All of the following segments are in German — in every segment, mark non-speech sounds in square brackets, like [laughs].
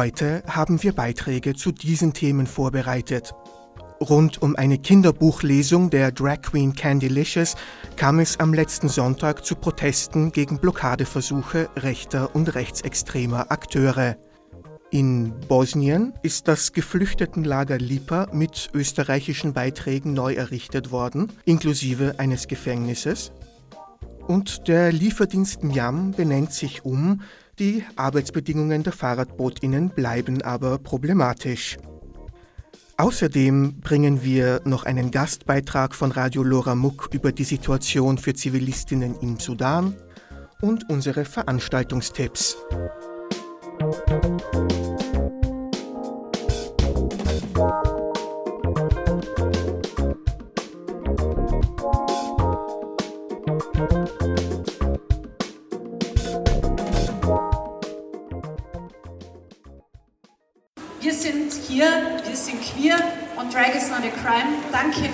Heute haben wir Beiträge zu diesen Themen vorbereitet. Rund um eine Kinderbuchlesung der Drag Queen Candylicious kam es am letzten Sonntag zu Protesten gegen Blockadeversuche rechter und rechtsextremer Akteure. In Bosnien ist das Geflüchtetenlager Lipa mit österreichischen Beiträgen neu errichtet worden, inklusive eines Gefängnisses. Und der Lieferdienst Miam benennt sich um, die Arbeitsbedingungen der Fahrradbootinnen bleiben aber problematisch. Außerdem bringen wir noch einen Gastbeitrag von Radio Lora Muck über die Situation für Zivilistinnen im Sudan und unsere Veranstaltungstipps. Wir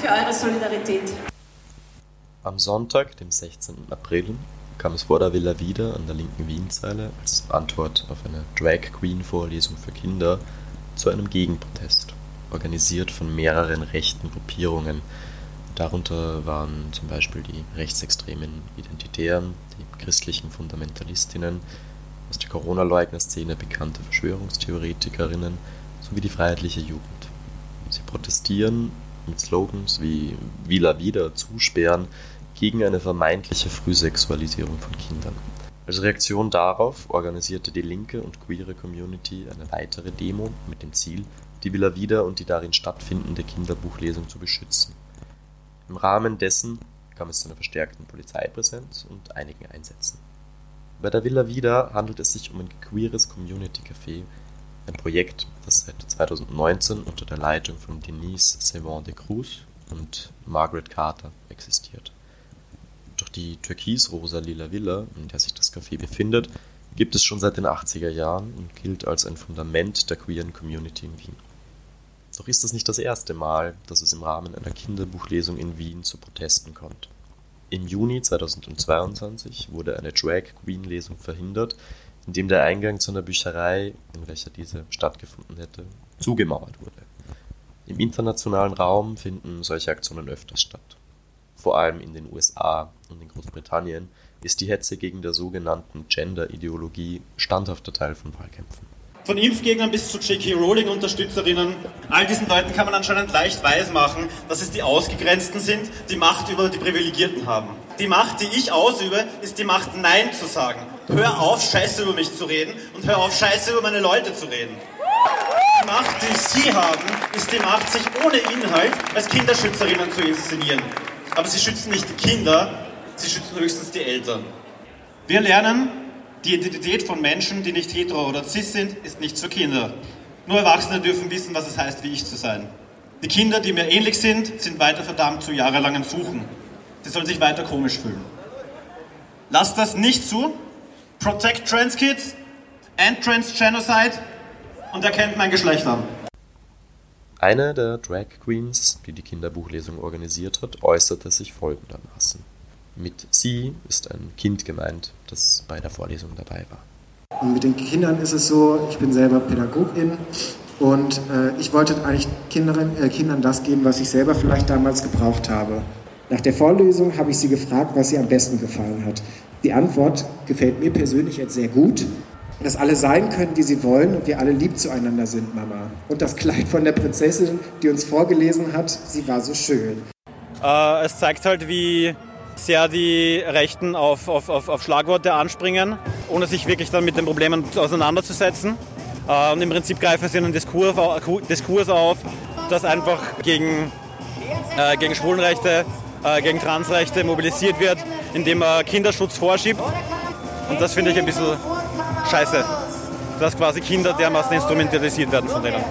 für eure Solidarität. Am Sonntag, dem 16. April, kam es vor der Villa wieder an der linken Wienzeile als Antwort auf eine Drag Queen Vorlesung für Kinder zu einem Gegenprotest, organisiert von mehreren rechten Gruppierungen. Darunter waren zum Beispiel die rechtsextremen Identitären, die christlichen Fundamentalistinnen, aus der Corona-Leugner-Szene bekannte Verschwörungstheoretikerinnen sowie die Freiheitliche Jugend. Sie protestieren mit Slogans wie Vila wieder zusperren gegen eine vermeintliche Frühsexualisierung von Kindern. Als Reaktion darauf organisierte die linke und queere Community eine weitere Demo mit dem Ziel, die Villa Vida und die darin stattfindende Kinderbuchlesung zu beschützen. Im Rahmen dessen kam es zu einer verstärkten Polizeipräsenz und einigen Einsätzen. Bei der Villa Vida handelt es sich um ein queeres Community Café, ein Projekt, das seit 2019 unter der Leitung von Denise Sevon de Cruz und Margaret Carter existiert. Doch die türkis-rosa lila Villa, in der sich das Café befindet, gibt es schon seit den 80er Jahren und gilt als ein Fundament der queeren Community in Wien. Doch ist das nicht das erste Mal, dass es im Rahmen einer Kinderbuchlesung in Wien zu Protesten kommt. Im Juni 2022 wurde eine Drag Queen Lesung verhindert, indem der Eingang zu einer Bücherei, in welcher diese stattgefunden hätte, zugemauert wurde. Im internationalen Raum finden solche Aktionen öfters statt. Vor allem in den USA und in Großbritannien ist die Hetze gegen der sogenannten Gender-Ideologie standhafter Teil von Wahlkämpfen. Von Impfgegnern bis zu J.K. Rowling-Unterstützerinnen. All diesen Leuten kann man anscheinend leicht weismachen, dass es die Ausgegrenzten sind, die Macht über die Privilegierten haben. Die Macht, die ich ausübe, ist die Macht, Nein zu sagen. Hör auf, Scheiße über mich zu reden und hör auf, Scheiße über meine Leute zu reden. Die Macht, die Sie haben, ist die Macht, sich ohne Inhalt als Kinderschützerinnen zu inszenieren. Aber Sie schützen nicht die Kinder, Sie schützen höchstens die Eltern. Wir lernen, die Identität von Menschen, die nicht hetero oder cis sind, ist nicht für Kinder. Nur Erwachsene dürfen wissen, was es heißt, wie ich zu sein. Die Kinder, die mir ähnlich sind, sind weiter verdammt zu jahrelangen Suchen. Sie sollen sich weiter komisch fühlen. Lasst das nicht zu. Protect Trans Kids, End Trans Genocide und erkennt mein Geschlecht an. Eine der Drag Queens, die die Kinderbuchlesung organisiert hat, äußerte sich folgendermaßen. Mit sie ist ein Kind gemeint, das bei der Vorlesung dabei war. Und mit den Kindern ist es so, ich bin selber Pädagogin und äh, ich wollte eigentlich Kindern, äh, Kindern das geben, was ich selber vielleicht damals gebraucht habe. Nach der Vorlesung habe ich sie gefragt, was ihr am besten gefallen hat. Die Antwort gefällt mir persönlich jetzt sehr gut. Dass alle sein können, die sie wollen und wir alle lieb zueinander sind, Mama. Und das Kleid von der Prinzessin, die uns vorgelesen hat, sie war so schön. Äh, es zeigt halt, wie sehr die Rechten auf, auf, auf, auf Schlagworte anspringen, ohne sich wirklich dann mit den Problemen auseinanderzusetzen. Äh, und im Prinzip greifen sie einen Diskurs, Diskurs auf, das einfach gegen, äh, gegen Schwulenrechte, äh, gegen Transrechte mobilisiert wird, indem er Kinderschutz vorschiebt. Und das finde ich ein bisschen scheiße. dass quasi Kinder dermaßen instrumentalisiert werden von denen.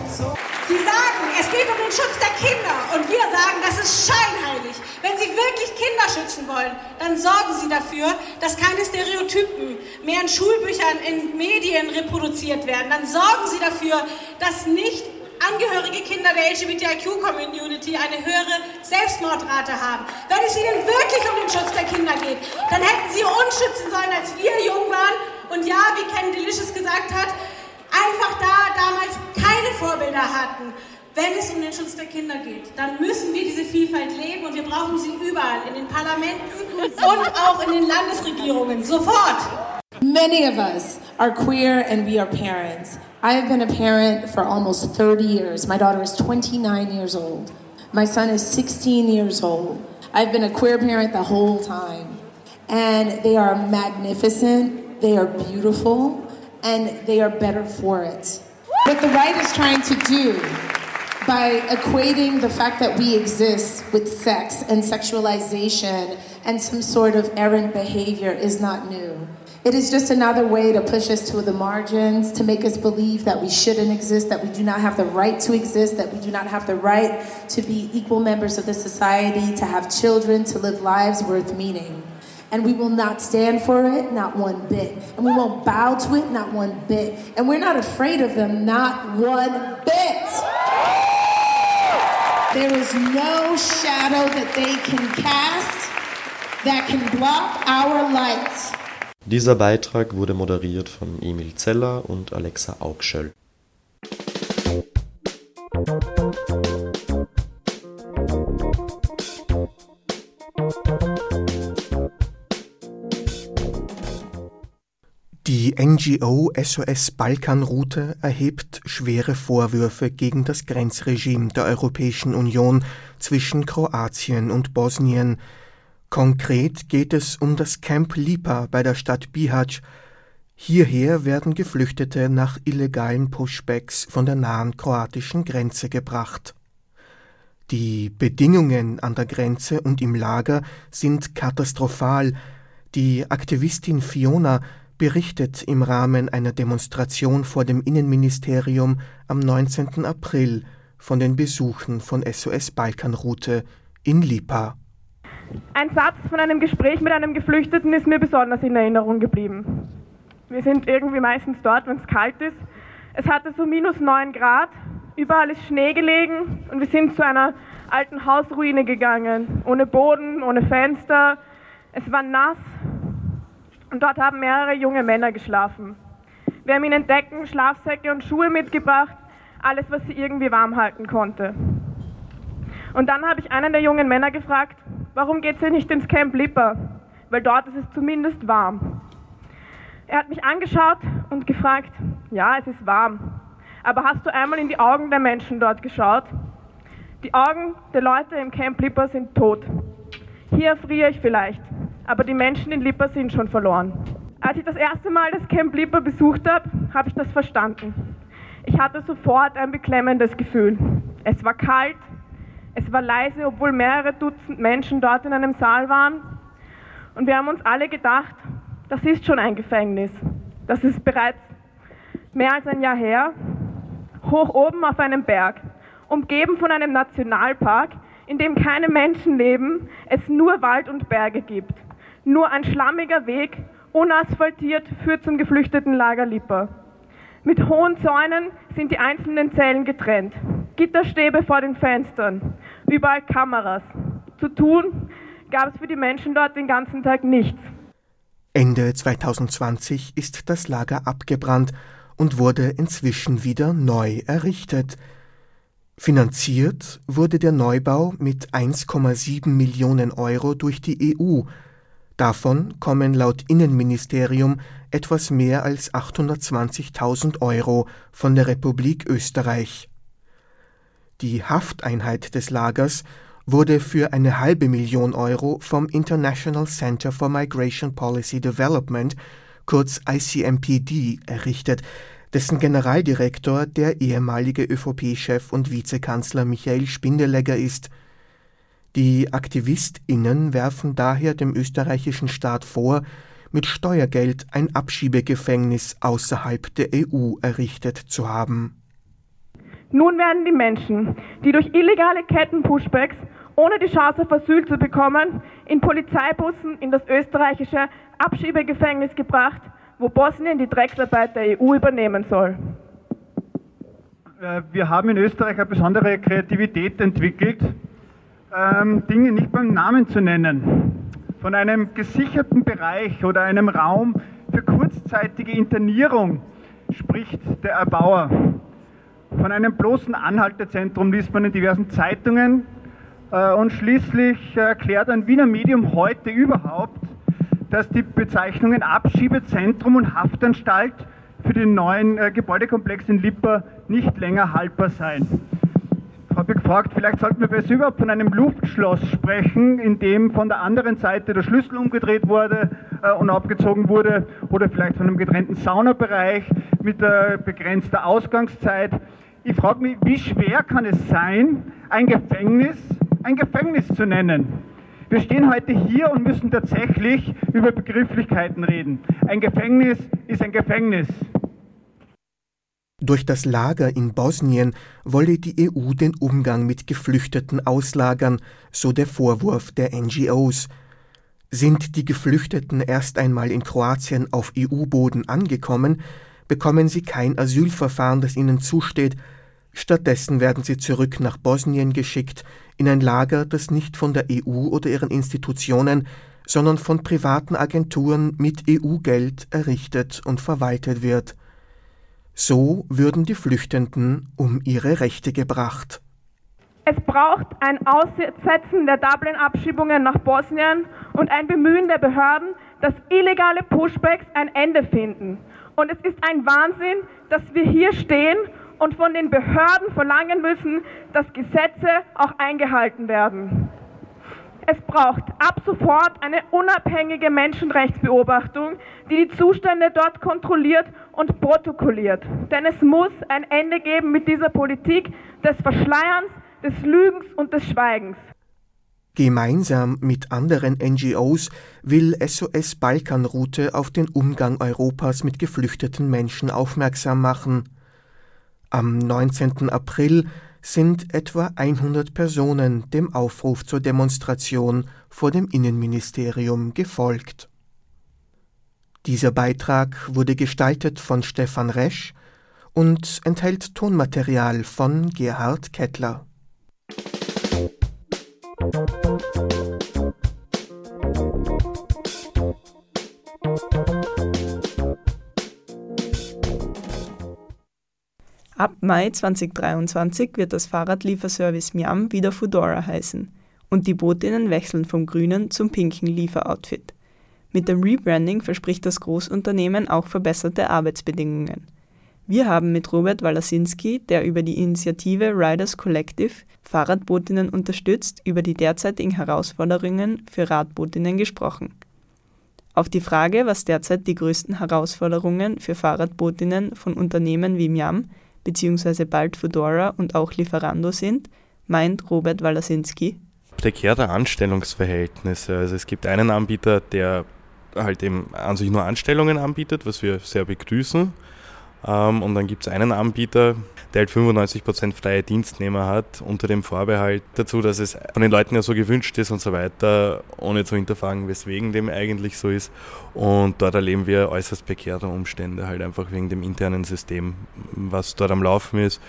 Sie sagen, es geht um den Schutz der Kinder und wir sagen, das ist scheinheilig. Wenn Sie wirklich Kinder schützen wollen, dann sorgen Sie dafür, dass keine Stereotypen mehr in Schulbüchern, in Medien reproduziert werden. Dann sorgen Sie dafür, dass nicht Angehörige Kinder der LGBTIQ-Community eine höhere Selbstmordrate haben. Wenn es Ihnen wirklich um den Schutz der Kinder geht, dann hätten Sie uns schützen sollen, als wir jung waren. Und ja, wie Ken Delicious gesagt hat, einfach da damals keine Vorbilder hatten. Wenn es um den Schutz der Kinder geht, dann müssen wir diese Vielfalt leben und wir brauchen sie überall, in den Parlamenten und auch in den Landesregierungen, sofort. Many of us are queer and we are parents. I have been a parent for almost 30 years. My daughter is 29 years old. My son is 16 years old. I've been a queer parent the whole time. And they are magnificent, they are beautiful, and they are better for it. What the right is trying to do by equating the fact that we exist with sex and sexualization and some sort of errant behavior is not new. It is just another way to push us to the margins, to make us believe that we shouldn't exist, that we do not have the right to exist, that we do not have the right to be equal members of the society, to have children, to live lives worth meaning. And we will not stand for it, not one bit. And we won't bow to it, not one bit. And we're not afraid of them, not one bit. There is no shadow that they can cast that can block our light. Dieser Beitrag wurde moderiert von Emil Zeller und Alexa Augschöll. Die NGO SOS Balkanroute erhebt schwere Vorwürfe gegen das Grenzregime der Europäischen Union zwischen Kroatien und Bosnien, Konkret geht es um das Camp Lipa bei der Stadt Bihać. Hierher werden Geflüchtete nach illegalen Pushbacks von der nahen kroatischen Grenze gebracht. Die Bedingungen an der Grenze und im Lager sind katastrophal. Die Aktivistin Fiona berichtet im Rahmen einer Demonstration vor dem Innenministerium am 19. April von den Besuchen von SOS Balkanroute in Lipa. Ein Satz von einem Gespräch mit einem Geflüchteten ist mir besonders in Erinnerung geblieben. Wir sind irgendwie meistens dort, wenn es kalt ist. Es hatte so minus 9 Grad, überall ist Schnee gelegen und wir sind zu einer alten Hausruine gegangen, ohne Boden, ohne Fenster. Es war nass und dort haben mehrere junge Männer geschlafen. Wir haben ihnen Decken, Schlafsäcke und Schuhe mitgebracht, alles, was sie irgendwie warm halten konnte. Und dann habe ich einen der jungen Männer gefragt, warum geht sie nicht ins Camp Lipper? Weil dort ist es zumindest warm. Er hat mich angeschaut und gefragt, ja, es ist warm, aber hast du einmal in die Augen der Menschen dort geschaut? Die Augen der Leute im Camp Lipper sind tot. Hier erfriere ich vielleicht, aber die Menschen in Lipper sind schon verloren. Als ich das erste Mal das Camp Lipper besucht habe, habe ich das verstanden. Ich hatte sofort ein beklemmendes Gefühl. Es war kalt, es war leise, obwohl mehrere Dutzend Menschen dort in einem Saal waren. Und wir haben uns alle gedacht, das ist schon ein Gefängnis. Das ist bereits mehr als ein Jahr her. Hoch oben auf einem Berg, umgeben von einem Nationalpark, in dem keine Menschen leben, es nur Wald und Berge gibt. Nur ein schlammiger Weg, unasphaltiert, führt zum geflüchteten Lager Lipper. Mit hohen Zäunen sind die einzelnen Zellen getrennt. Gitterstäbe vor den Fenstern, überall Kameras. Zu tun gab es für die Menschen dort den ganzen Tag nichts. Ende 2020 ist das Lager abgebrannt und wurde inzwischen wieder neu errichtet. Finanziert wurde der Neubau mit 1,7 Millionen Euro durch die EU. Davon kommen laut Innenministerium etwas mehr als 820.000 Euro von der Republik Österreich. Die Hafteinheit des Lagers wurde für eine halbe Million Euro vom International Center for Migration Policy Development, kurz ICMPD, errichtet, dessen Generaldirektor der ehemalige ÖVP-Chef und Vizekanzler Michael Spindelegger ist. Die AktivistInnen werfen daher dem österreichischen Staat vor, mit Steuergeld ein Abschiebegefängnis außerhalb der EU errichtet zu haben. Nun werden die Menschen, die durch illegale Ketten-Pushbacks ohne die Chance auf Asyl zu bekommen, in Polizeibussen in das österreichische Abschiebegefängnis gebracht, wo Bosnien die Drecksarbeit der EU übernehmen soll. Äh, wir haben in Österreich eine besondere Kreativität entwickelt, ähm, Dinge nicht beim Namen zu nennen. Von einem gesicherten Bereich oder einem Raum für kurzzeitige Internierung spricht der Erbauer. Von einem bloßen Anhaltezentrum liest man in diversen Zeitungen äh, und schließlich erklärt ein Wiener Medium heute überhaupt, dass die Bezeichnungen Abschiebezentrum und Haftanstalt für den neuen äh, Gebäudekomplex in Lipper nicht länger haltbar seien. Ich habe gefragt, vielleicht sollten wir besser überhaupt von einem Luftschloss sprechen, in dem von der anderen Seite der Schlüssel umgedreht wurde äh, und abgezogen wurde, oder vielleicht von einem getrennten Saunabereich mit äh, begrenzter Ausgangszeit. Ich frage mich, wie schwer kann es sein, ein Gefängnis ein Gefängnis zu nennen? Wir stehen heute hier und müssen tatsächlich über Begrifflichkeiten reden. Ein Gefängnis ist ein Gefängnis. Durch das Lager in Bosnien wolle die EU den Umgang mit Geflüchteten auslagern, so der Vorwurf der NGOs. Sind die Geflüchteten erst einmal in Kroatien auf EU-Boden angekommen, bekommen sie kein Asylverfahren, das ihnen zusteht, stattdessen werden sie zurück nach Bosnien geschickt, in ein Lager, das nicht von der EU oder ihren Institutionen, sondern von privaten Agenturen mit EU-Geld errichtet und verwaltet wird. So würden die Flüchtenden um ihre Rechte gebracht. Es braucht ein Aussetzen der Dublin-Abschiebungen nach Bosnien und ein Bemühen der Behörden, dass illegale Pushbacks ein Ende finden. Und es ist ein Wahnsinn, dass wir hier stehen und von den Behörden verlangen müssen, dass Gesetze auch eingehalten werden. Es braucht ab sofort eine unabhängige Menschenrechtsbeobachtung, die die Zustände dort kontrolliert und protokolliert. Denn es muss ein Ende geben mit dieser Politik des Verschleierns, des Lügens und des Schweigens. Gemeinsam mit anderen NGOs will SOS Balkanroute auf den Umgang Europas mit geflüchteten Menschen aufmerksam machen. Am 19. April sind etwa 100 Personen dem Aufruf zur Demonstration vor dem Innenministerium gefolgt. Dieser Beitrag wurde gestaltet von Stefan Resch und enthält Tonmaterial von Gerhard Kettler. Ab Mai 2023 wird das Fahrradlieferservice Miam wieder Foodora heißen und die Bootinnen wechseln vom grünen zum pinken Lieferoutfit. Mit dem Rebranding verspricht das Großunternehmen auch verbesserte Arbeitsbedingungen. Wir haben mit Robert Walasinski, der über die Initiative Riders Collective Fahrradbootinnen unterstützt, über die derzeitigen Herausforderungen für Radbootinnen gesprochen. Auf die Frage, was derzeit die größten Herausforderungen für Fahrradbootinnen von Unternehmen wie Miam beziehungsweise bald Fedora und auch Lieferando sind, meint Robert Walasinski. Prekäre Anstellungsverhältnisse. Also es gibt einen Anbieter, der halt eben an sich nur Anstellungen anbietet, was wir sehr begrüßen. Ähm, und dann gibt es einen Anbieter, der halt 95% freie Dienstnehmer hat, unter dem Vorbehalt dazu, dass es von den Leuten ja so gewünscht ist und so weiter, ohne zu hinterfragen, weswegen dem eigentlich so ist. Und dort erleben wir äußerst prekäre Umstände, halt einfach wegen dem internen System, was dort am Laufen ist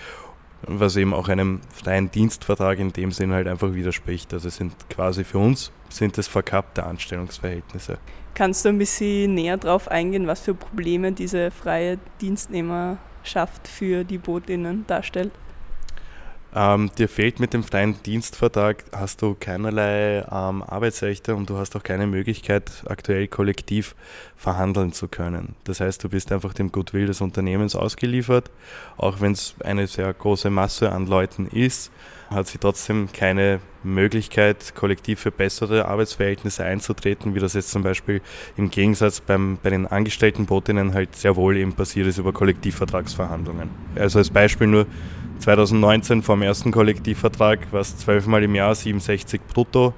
was eben auch einem freien Dienstvertrag in dem Sinn halt einfach widerspricht. Also sind quasi für uns sind es verkappte Anstellungsverhältnisse. Kannst du ein bisschen näher darauf eingehen, was für Probleme diese freie Dienstnehmerschaft für die Bootinnen darstellt? Ähm, dir fehlt mit dem freien Dienstvertrag, hast du keinerlei ähm, Arbeitsrechte und du hast auch keine Möglichkeit, aktuell kollektiv verhandeln zu können. Das heißt, du bist einfach dem Goodwill des Unternehmens ausgeliefert. Auch wenn es eine sehr große Masse an Leuten ist, hat sie trotzdem keine Möglichkeit, kollektiv für bessere Arbeitsverhältnisse einzutreten, wie das jetzt zum Beispiel im Gegensatz beim, bei den angestellten Botinnen halt sehr wohl eben passiert ist über Kollektivvertragsverhandlungen. Also als Beispiel nur, 2019 vom ersten Kollektivvertrag war es zwölfmal im Jahr 67 brutto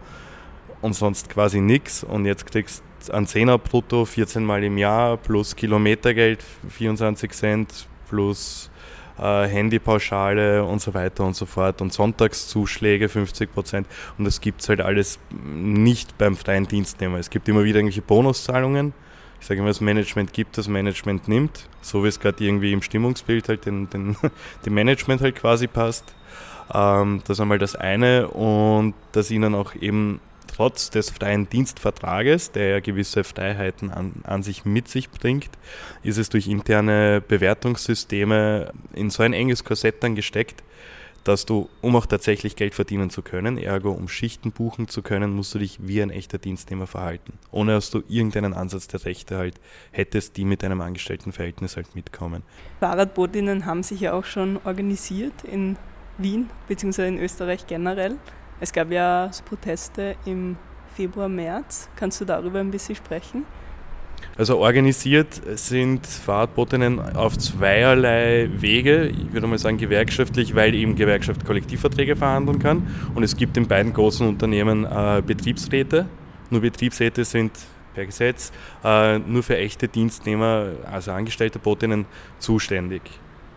und sonst quasi nichts. Und jetzt kriegst an 10er brutto 14 Mal im Jahr plus Kilometergeld 24 Cent plus äh, Handypauschale und so weiter und so fort und Sonntagszuschläge 50 Prozent und das gibt es halt alles nicht beim freien Dienstnehmer. Es gibt immer wieder irgendwelche Bonuszahlungen. Ich sage immer, das Management gibt, das Management nimmt, so wie es gerade irgendwie im Stimmungsbild halt den, den, [laughs] dem Management halt quasi passt. Ähm, das einmal das eine und dass ihnen auch eben trotz des freien Dienstvertrages, der ja gewisse Freiheiten an, an sich mit sich bringt, ist es durch interne Bewertungssysteme in so ein enges Korsett dann gesteckt, dass du, um auch tatsächlich Geld verdienen zu können, ergo um Schichten buchen zu können, musst du dich wie ein echter Dienstnehmer verhalten. Ohne dass du irgendeinen Ansatz der Rechte halt hättest, die mit einem Angestelltenverhältnis halt mitkommen. Fahrradbootinnen haben sich ja auch schon organisiert in Wien bzw. in Österreich generell. Es gab ja Proteste im Februar, März. Kannst du darüber ein bisschen sprechen? Also organisiert sind Fahrradbotinnen auf zweierlei Wege. Ich würde mal sagen gewerkschaftlich, weil eben Gewerkschaft Kollektivverträge verhandeln kann. Und es gibt in beiden großen Unternehmen äh, Betriebsräte. Nur Betriebsräte sind per Gesetz äh, nur für echte Dienstnehmer, also angestellte Botinnen, zuständig.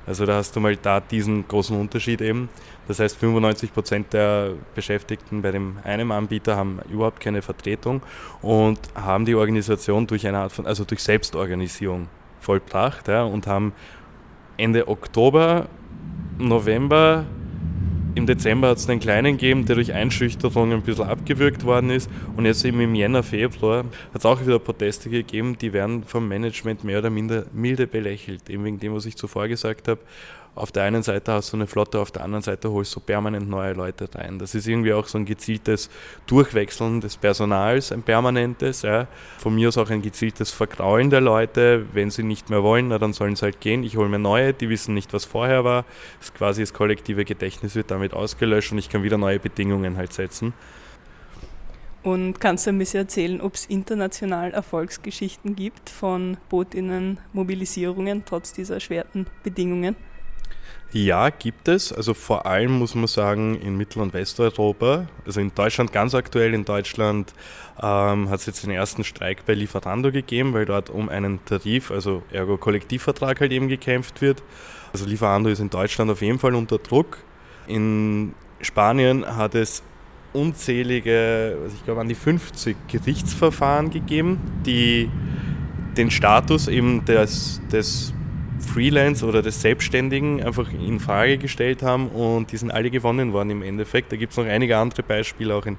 Also da hast du mal da diesen großen Unterschied eben. Das heißt, 95 Prozent der Beschäftigten bei dem einen Anbieter haben überhaupt keine Vertretung und haben die Organisation durch eine Art von, also durch Selbstorganisierung vollbracht ja, und haben Ende Oktober, November im Dezember hat es einen kleinen gegeben, der durch Einschüchterung ein bisschen abgewürgt worden ist. Und jetzt eben im Jänner, Februar hat es auch wieder Proteste gegeben, die werden vom Management mehr oder minder milde belächelt. Eben wegen dem, was ich zuvor gesagt habe auf der einen Seite hast du eine Flotte, auf der anderen Seite holst du permanent neue Leute rein. Das ist irgendwie auch so ein gezieltes Durchwechseln des Personals, ein permanentes. Ja. Von mir aus auch ein gezieltes Verkraulen der Leute. Wenn sie nicht mehr wollen, na, dann sollen sie halt gehen. Ich hole mir neue, die wissen nicht, was vorher war. Das quasi das kollektive Gedächtnis wird damit ausgelöscht und ich kann wieder neue Bedingungen halt setzen. Und kannst du ein bisschen erzählen, ob es international Erfolgsgeschichten gibt von Bootinnen-Mobilisierungen trotz dieser erschwerten Bedingungen? Ja, gibt es. Also vor allem muss man sagen in Mittel- und Westeuropa. Also in Deutschland ganz aktuell. In Deutschland ähm, hat es jetzt den ersten Streik bei Lieferando gegeben, weil dort um einen Tarif, also ergo Kollektivvertrag halt eben gekämpft wird. Also Lieferando ist in Deutschland auf jeden Fall unter Druck. In Spanien hat es unzählige, ich glaube an die 50 Gerichtsverfahren gegeben, die den Status eben des, des Freelance oder des Selbstständigen einfach in Frage gestellt haben und die sind alle gewonnen worden im Endeffekt. Da gibt es noch einige andere Beispiele, auch in,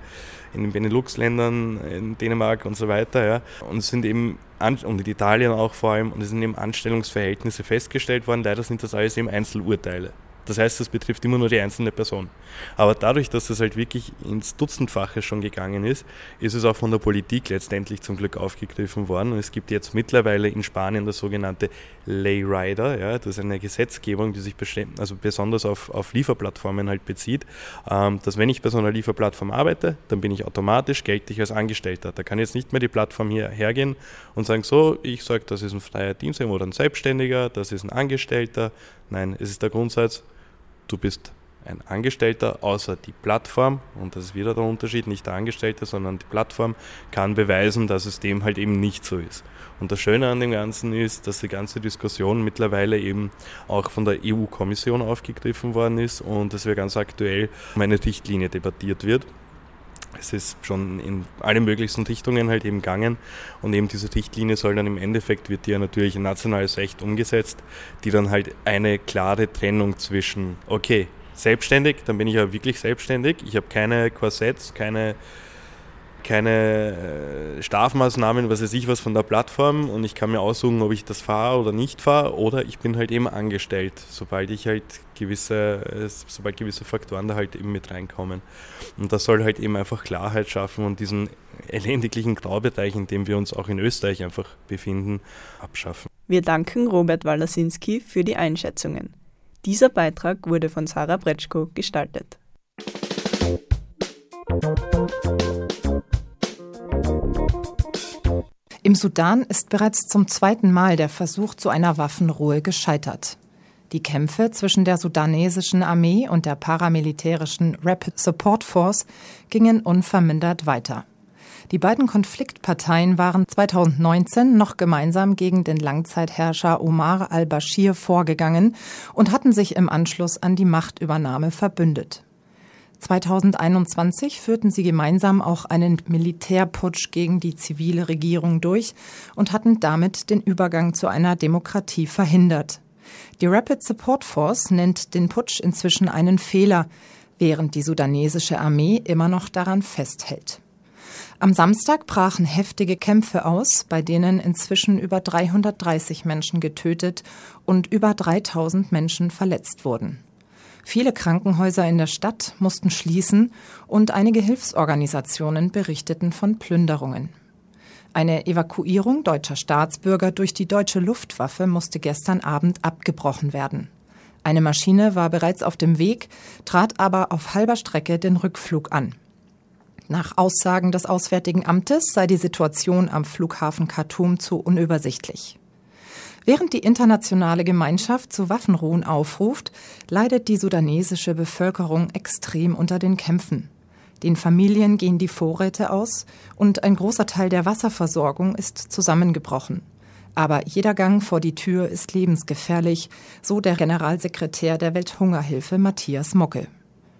in den Benelux-Ländern, in Dänemark und so weiter. Ja. Und sind eben, und in Italien auch vor allem, und es sind eben Anstellungsverhältnisse festgestellt worden. Leider sind das alles eben Einzelurteile. Das heißt, das betrifft immer nur die einzelne Person. Aber dadurch, dass es halt wirklich ins Dutzendfache schon gegangen ist, ist es auch von der Politik letztendlich zum Glück aufgegriffen worden. Und es gibt jetzt mittlerweile in Spanien das sogenannte Lay Rider. Ja, das ist eine Gesetzgebung, die sich also besonders auf, auf Lieferplattformen halt bezieht, ähm, dass wenn ich bei so einer Lieferplattform arbeite, dann bin ich automatisch geltlich als Angestellter. Da kann jetzt nicht mehr die Plattform hier hergehen und sagen, so, ich sage, das ist ein freier Dienst oder ein Selbstständiger, das ist ein Angestellter. Nein, es ist der Grundsatz, du bist ein Angestellter, außer die Plattform, und das ist wieder der Unterschied, nicht der Angestellte, sondern die Plattform kann beweisen, dass es dem halt eben nicht so ist. Und das Schöne an dem Ganzen ist, dass die ganze Diskussion mittlerweile eben auch von der EU-Kommission aufgegriffen worden ist und dass wir ganz aktuell um eine Richtlinie debattiert wird. Es ist schon in alle möglichsten Richtungen halt eben gegangen. Und eben diese Richtlinie soll dann im Endeffekt, wird die ja natürlich in nationales Recht umgesetzt, die dann halt eine klare Trennung zwischen, okay, selbstständig, dann bin ich ja wirklich selbstständig, ich habe keine Korsetts, keine keine äh, Strafmaßnahmen, was weiß ich was von der Plattform und ich kann mir aussuchen, ob ich das fahre oder nicht fahre oder ich bin halt eben angestellt, sobald ich halt gewisse, äh, sobald gewisse Faktoren da halt eben mit reinkommen. Und das soll halt eben einfach Klarheit schaffen und diesen elendiglichen Graubereich, in dem wir uns auch in Österreich einfach befinden, abschaffen. Wir danken Robert Walasinski für die Einschätzungen. Dieser Beitrag wurde von Sarah Bretschko gestaltet. Im Sudan ist bereits zum zweiten Mal der Versuch zu einer Waffenruhe gescheitert. Die Kämpfe zwischen der sudanesischen Armee und der paramilitärischen Rapid Support Force gingen unvermindert weiter. Die beiden Konfliktparteien waren 2019 noch gemeinsam gegen den Langzeitherrscher Omar al-Bashir vorgegangen und hatten sich im Anschluss an die Machtübernahme verbündet. 2021 führten sie gemeinsam auch einen Militärputsch gegen die zivile Regierung durch und hatten damit den Übergang zu einer Demokratie verhindert. Die Rapid Support Force nennt den Putsch inzwischen einen Fehler, während die sudanesische Armee immer noch daran festhält. Am Samstag brachen heftige Kämpfe aus, bei denen inzwischen über 330 Menschen getötet und über 3000 Menschen verletzt wurden. Viele Krankenhäuser in der Stadt mussten schließen und einige Hilfsorganisationen berichteten von Plünderungen. Eine Evakuierung deutscher Staatsbürger durch die deutsche Luftwaffe musste gestern Abend abgebrochen werden. Eine Maschine war bereits auf dem Weg, trat aber auf halber Strecke den Rückflug an. Nach Aussagen des Auswärtigen Amtes sei die Situation am Flughafen Khartoum zu unübersichtlich. Während die internationale Gemeinschaft zu Waffenruhen aufruft, leidet die sudanesische Bevölkerung extrem unter den Kämpfen. Den Familien gehen die Vorräte aus und ein großer Teil der Wasserversorgung ist zusammengebrochen. Aber jeder Gang vor die Tür ist lebensgefährlich, so der Generalsekretär der Welthungerhilfe Matthias Mocke.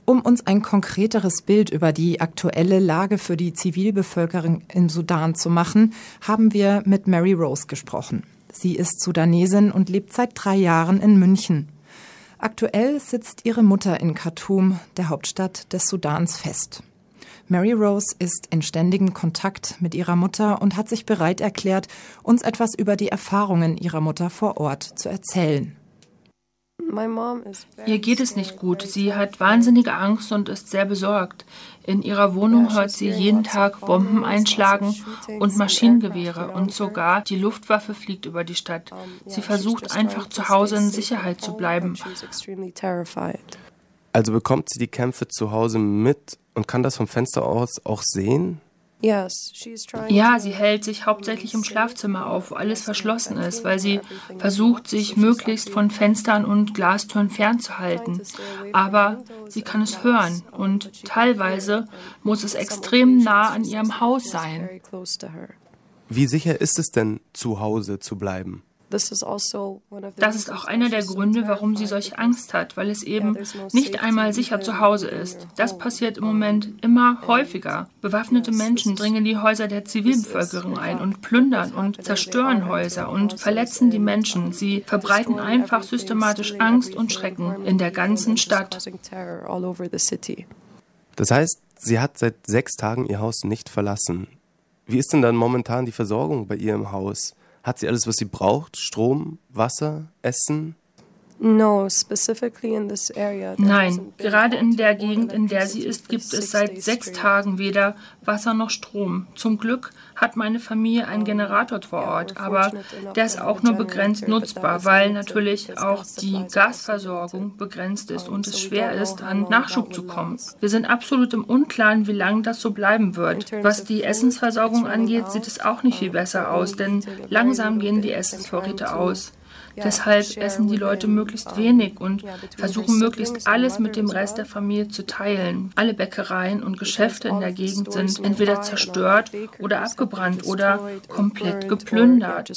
Um uns ein konkreteres Bild über die aktuelle Lage für die Zivilbevölkerung im Sudan zu machen, haben wir mit Mary Rose gesprochen. Sie ist Sudanesin und lebt seit drei Jahren in München. Aktuell sitzt ihre Mutter in Khartoum, der Hauptstadt des Sudans, fest. Mary Rose ist in ständigem Kontakt mit ihrer Mutter und hat sich bereit erklärt, uns etwas über die Erfahrungen ihrer Mutter vor Ort zu erzählen. Ihr geht es nicht gut. Sie hat wahnsinnige Angst und ist sehr besorgt. In ihrer Wohnung hört sie jeden Tag Bomben einschlagen und Maschinengewehre und sogar die Luftwaffe fliegt über die Stadt. Sie versucht einfach zu Hause in Sicherheit zu bleiben. Also bekommt sie die Kämpfe zu Hause mit und kann das vom Fenster aus auch sehen? Ja, sie hält sich hauptsächlich im Schlafzimmer auf, wo alles verschlossen ist, weil sie versucht, sich möglichst von Fenstern und Glastüren fernzuhalten. Aber sie kann es hören und teilweise muss es extrem nah an ihrem Haus sein. Wie sicher ist es denn, zu Hause zu bleiben? Also das ist auch einer der Gründe, warum sie solche Angst hat, weil es eben nicht einmal sicher zu Hause ist. Das passiert im Moment immer häufiger. Bewaffnete Menschen dringen in die Häuser der Zivilbevölkerung ein und plündern und zerstören Häuser und verletzen die Menschen. Sie verbreiten einfach systematisch Angst und Schrecken in der ganzen Stadt. Das heißt, sie hat seit sechs Tagen ihr Haus nicht verlassen. Wie ist denn dann momentan die Versorgung bei ihr im Haus? Hat sie alles, was sie braucht? Strom, Wasser, Essen? Nein, gerade in der Gegend, in der sie ist, gibt es seit sechs Tagen weder Wasser noch Strom. Zum Glück hat meine Familie einen Generator vor Ort, aber der ist auch nur begrenzt nutzbar, weil natürlich auch die Gasversorgung begrenzt ist und es schwer ist, an Nachschub zu kommen. Wir sind absolut im Unklaren, wie lange das so bleiben wird. Was die Essensversorgung angeht, sieht es auch nicht viel besser aus, denn langsam gehen die Essensvorräte aus. Deshalb essen die Leute möglichst wenig und versuchen möglichst alles mit dem Rest der Familie zu teilen. Alle Bäckereien und Geschäfte in der Gegend sind entweder zerstört oder abgebrannt oder komplett geplündert.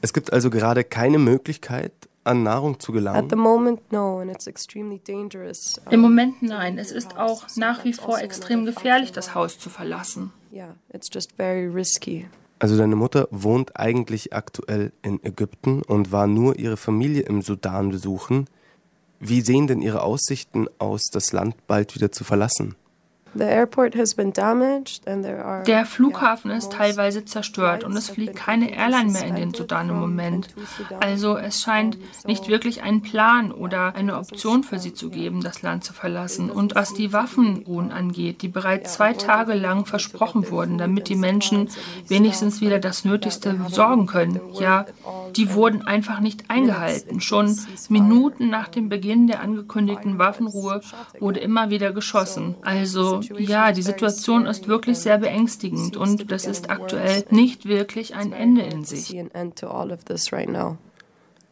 Es gibt also gerade keine Möglichkeit, an Nahrung zu gelangen? Im Moment nein. Es ist auch nach wie vor extrem gefährlich, das Haus zu verlassen. Also deine Mutter wohnt eigentlich aktuell in Ägypten und war nur ihre Familie im Sudan besuchen. Wie sehen denn ihre Aussichten aus, das Land bald wieder zu verlassen? Der Flughafen ist teilweise zerstört und es fliegt keine Airline mehr in den Sudan im Moment. Also es scheint nicht wirklich einen Plan oder eine Option für sie zu geben, das Land zu verlassen. Und was die Waffenruhen angeht, die bereits zwei Tage lang versprochen wurden, damit die Menschen wenigstens wieder das Nötigste sorgen können, ja, die wurden einfach nicht eingehalten. Schon Minuten nach dem Beginn der angekündigten Waffenruhe wurde immer wieder geschossen. Also ja, die Situation ist wirklich sehr beängstigend und das ist aktuell nicht wirklich ein Ende in sich.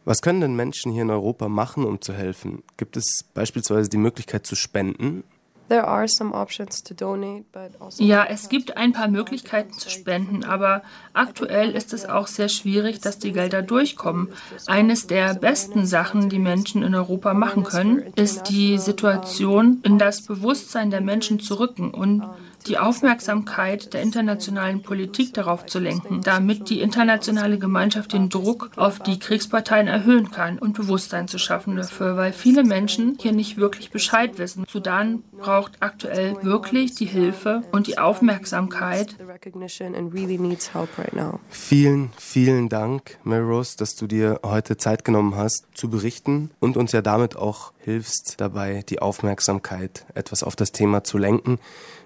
Was können denn Menschen hier in Europa machen, um zu helfen? Gibt es beispielsweise die Möglichkeit zu spenden? Also ja, es gibt ein paar Möglichkeiten zu spenden, aber aktuell ist es auch sehr schwierig, dass die Gelder durchkommen. Eines der besten Sachen, die Menschen in Europa machen können, ist die Situation in das Bewusstsein der Menschen zu rücken und die Aufmerksamkeit der internationalen Politik darauf zu lenken, damit die internationale Gemeinschaft den Druck auf die Kriegsparteien erhöhen kann und Bewusstsein zu schaffen dafür, weil viele Menschen hier nicht wirklich Bescheid wissen. Sudan braucht aktuell wirklich die Hilfe und die Aufmerksamkeit. Vielen, vielen Dank, Mary Rose, dass du dir heute Zeit genommen hast, zu berichten und uns ja damit auch hilfst, dabei die Aufmerksamkeit etwas auf das Thema zu lenken.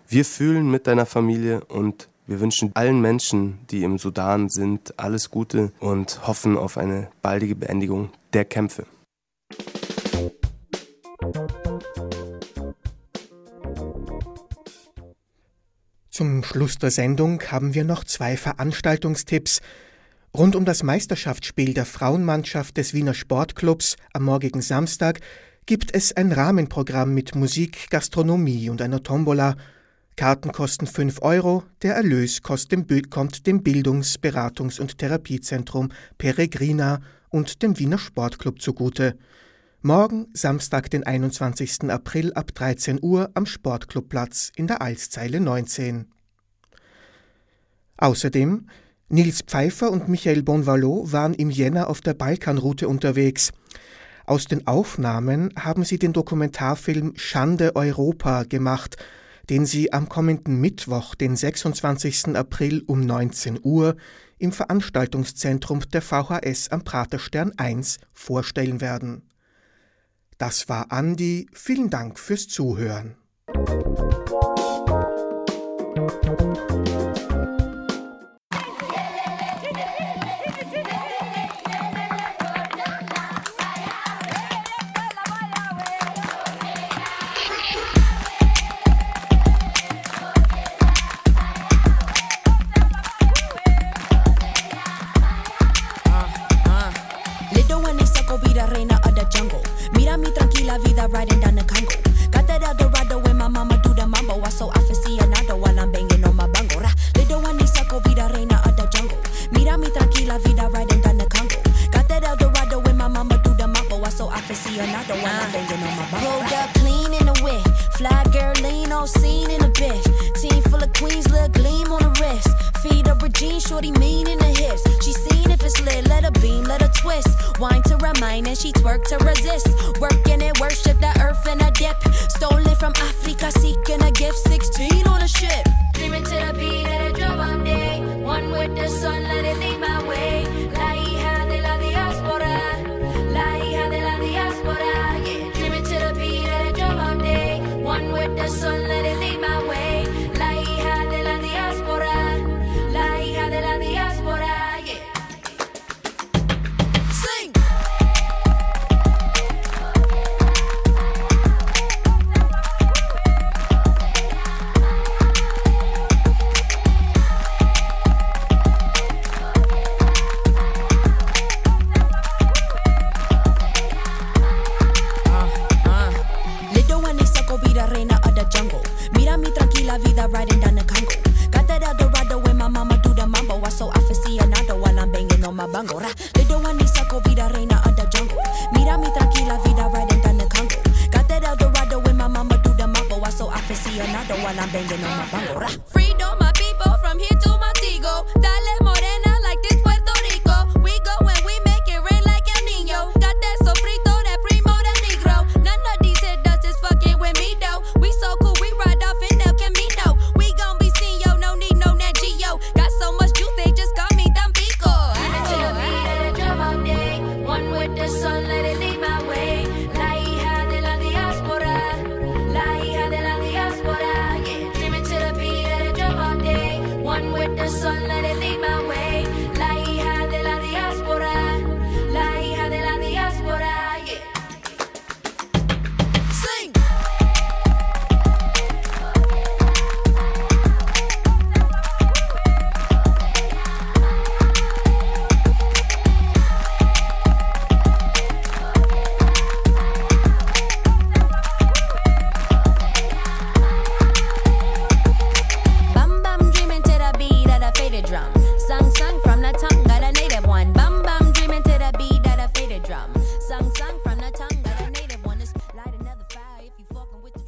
Wir fühlen mit deiner Familie und wir wünschen allen Menschen, die im Sudan sind, alles Gute und hoffen auf eine baldige Beendigung der Kämpfe. Zum Schluss der Sendung haben wir noch zwei Veranstaltungstipps. Rund um das Meisterschaftsspiel der Frauenmannschaft des Wiener Sportclubs am morgigen Samstag gibt es ein Rahmenprogramm mit Musik, Gastronomie und einer Tombola Karten kosten 5 Euro, der Erlös kommt dem Bildungs-, Beratungs- und Therapiezentrum Peregrina und dem Wiener Sportclub zugute. Morgen, Samstag, den 21. April ab 13 Uhr am Sportclubplatz in der Alszeile 19. Außerdem Nils Pfeiffer und Michael Bonvallot waren im Jänner auf der Balkanroute unterwegs. Aus den Aufnahmen haben sie den Dokumentarfilm Schande Europa gemacht – den sie am kommenden Mittwoch, den 26. April um 19 Uhr im Veranstaltungszentrum der VHS am Praterstern 1 vorstellen werden. Das war Andi, vielen Dank fürs Zuhören. jungle. Mira mi tranquila vida riding down the she twerk to resist. Work